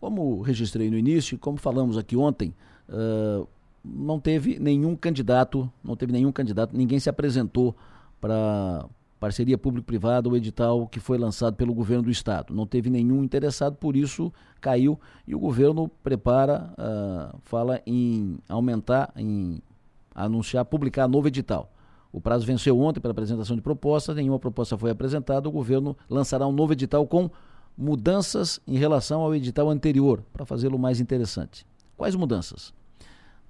Como registrei no início, como falamos aqui ontem, uh, não teve nenhum candidato, não teve nenhum candidato, ninguém se apresentou para parceria público-privada ou edital que foi lançado pelo governo do estado. Não teve nenhum interessado, por isso caiu e o governo prepara, uh, fala em aumentar, em anunciar, publicar novo edital. O prazo venceu ontem para apresentação de propostas, nenhuma proposta foi apresentada, o governo lançará um novo edital com mudanças em relação ao edital anterior, para fazê-lo mais interessante. Quais mudanças?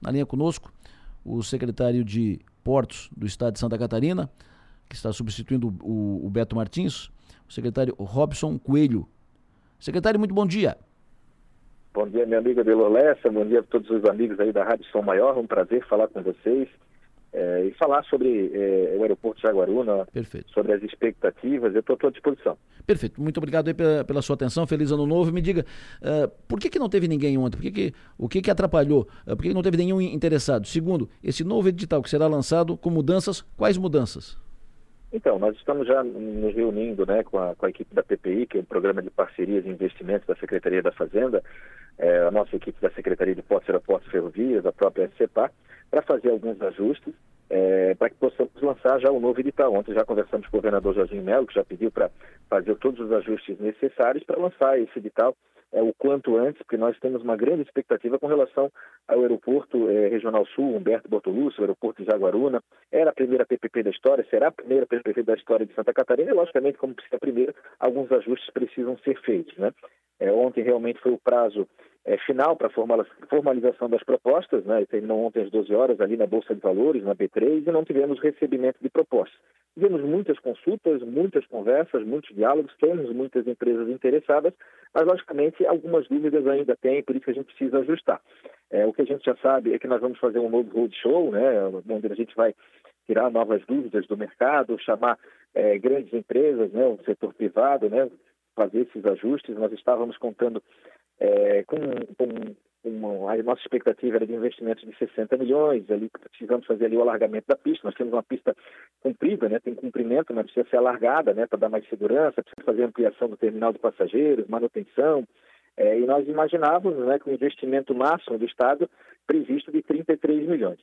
Na linha conosco, o secretário de Portos do Estado de Santa Catarina, que está substituindo o, o Beto Martins, o secretário Robson Coelho. Secretário, muito bom dia. Bom dia, minha amiga Delolessa, bom dia a todos os amigos aí da Rádio São Maior, um prazer falar com vocês é, e falar sobre é, o aeroporto de Jaguaruna, Perfeito. sobre as expectativas, eu estou à sua disposição. Perfeito, muito obrigado pela, pela, sua atenção, feliz ano novo. Me diga, uh, por que, que não teve ninguém ontem? Por que que, o que, que atrapalhou? Uh, por que, que não teve nenhum interessado? Segundo, esse novo edital que será lançado com mudanças, quais mudanças? Então, nós estamos já nos reunindo né, com, a, com a equipe da PPI, que é o Programa de Parcerias e Investimentos da Secretaria da Fazenda, é, a nossa equipe da Secretaria de Portos, Aeroportos e Ferrovias, a própria SCPA, para fazer alguns ajustes, é, para que possamos lançar já o novo edital. Ontem já conversamos com o governador Jorginho Melo, que já pediu para fazer todos os ajustes necessários para lançar esse edital é, o quanto antes, porque nós temos uma grande expectativa com relação ao aeroporto é, Regional Sul, Humberto Bortolucci, o aeroporto de Jaguaruna. Era a primeira PPP da história, será a primeira PPP da história de Santa Catarina e, logicamente, como precisa a primeira, alguns ajustes precisam ser feitos. Né? É, ontem realmente foi o prazo é, final para a formalização das propostas, né? terminou ontem às 12 horas ali na Bolsa de Valores, na B3, e não tivemos recebimento de propostas. Tivemos muitas consultas, muitas conversas, muitos diálogos, temos muitas empresas interessadas, mas logicamente algumas dúvidas ainda tem, por isso que a gente precisa ajustar. É, o que a gente já sabe é que nós vamos fazer um novo roadshow, né? onde a gente vai tirar novas dúvidas do mercado, chamar é, grandes empresas, né? o setor privado, né? Fazer esses ajustes. Nós estávamos contando é, com, com uma, a nossa expectativa era de investimentos de 60 milhões, ali precisamos fazer ali o alargamento da pista, nós temos uma pista comprida, né, tem comprimento, mas precisa ser alargada, né, para dar mais segurança, precisa fazer ampliação do terminal de passageiros, manutenção, é, e nós imaginávamos, né, com o investimento máximo do Estado previsto de 33 milhões.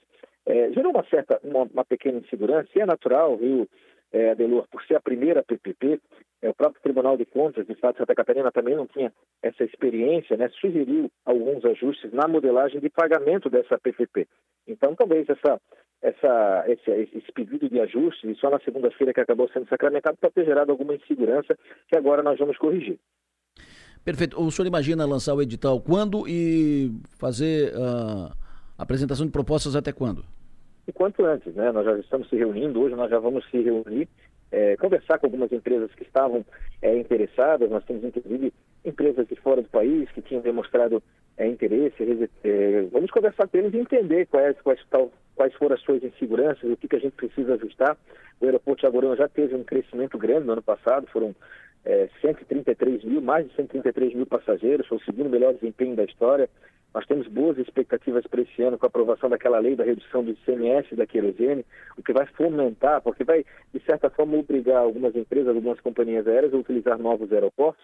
É, gerou uma certa, uma, uma pequena insegurança, e é natural, viu, é, Adelor, por ser a primeira PPP, o próprio Tribunal de Contas do Estado de Santa Catarina também não tinha essa experiência, né, sugeriu alguns ajustes na modelagem de pagamento dessa PPP. Então, talvez essa, essa, esse, esse pedido de ajuste, e só na segunda-feira que acabou sendo sacramentado, pode ter gerado alguma insegurança que agora nós vamos corrigir. Perfeito. O senhor imagina lançar o edital quando e fazer a uh, apresentação de propostas até quando? E quanto antes, né? Nós já estamos se reunindo, hoje nós já vamos se reunir é, conversar com algumas empresas que estavam é, interessadas. Nós temos, inclusive, empresas de fora do país que tinham demonstrado é, interesse. É, vamos conversar com eles e entender quais, quais, tal, quais foram as suas inseguranças, o que, que a gente precisa ajustar. O aeroporto de Agorão já teve um crescimento grande no ano passado, foram é, 133 mil, mais de 133 mil passageiros, foi o segundo melhor desempenho da história. Nós temos boas expectativas para esse ano com a aprovação daquela lei da redução do ICMS da querosene, o que vai fomentar, porque vai, de certa forma, obrigar algumas empresas, algumas companhias aéreas a utilizar novos aeroportos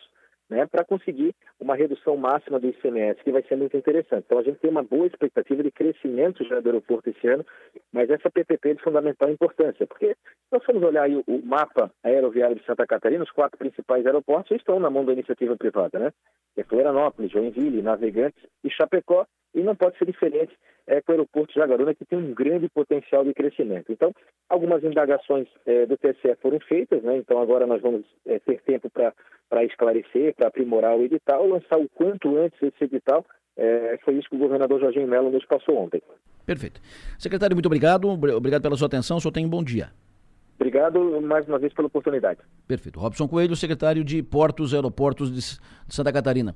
né, para conseguir uma redução máxima do ICMS, que vai ser muito interessante. Então, a gente tem uma boa expectativa de crescimento já do aeroporto esse ano, mas essa PPP é de fundamental importância, porque se nós formos olhar aí o, mapa aeroviário de Santa Catarina, os quatro principais aeroportos estão na mão da iniciativa privada, né? Que é Florianópolis, Joinville, Navegantes e Chapecó, e não pode ser diferente é, com o aeroporto de Jaguaruna, que tem um grande potencial de crescimento. Então, algumas indagações é, do TSE foram feitas, né? então agora nós vamos é, ter tempo para esclarecer, para aprimorar o edital, lançar o quanto antes esse edital. É, foi isso que o governador Jorginho Mello nos passou ontem. Perfeito. Secretário, muito obrigado. Obrigado pela sua atenção. O senhor tem um bom dia. Obrigado mais uma vez pela oportunidade. Perfeito. Robson Coelho, secretário de Portos e Aeroportos de Santa Catarina.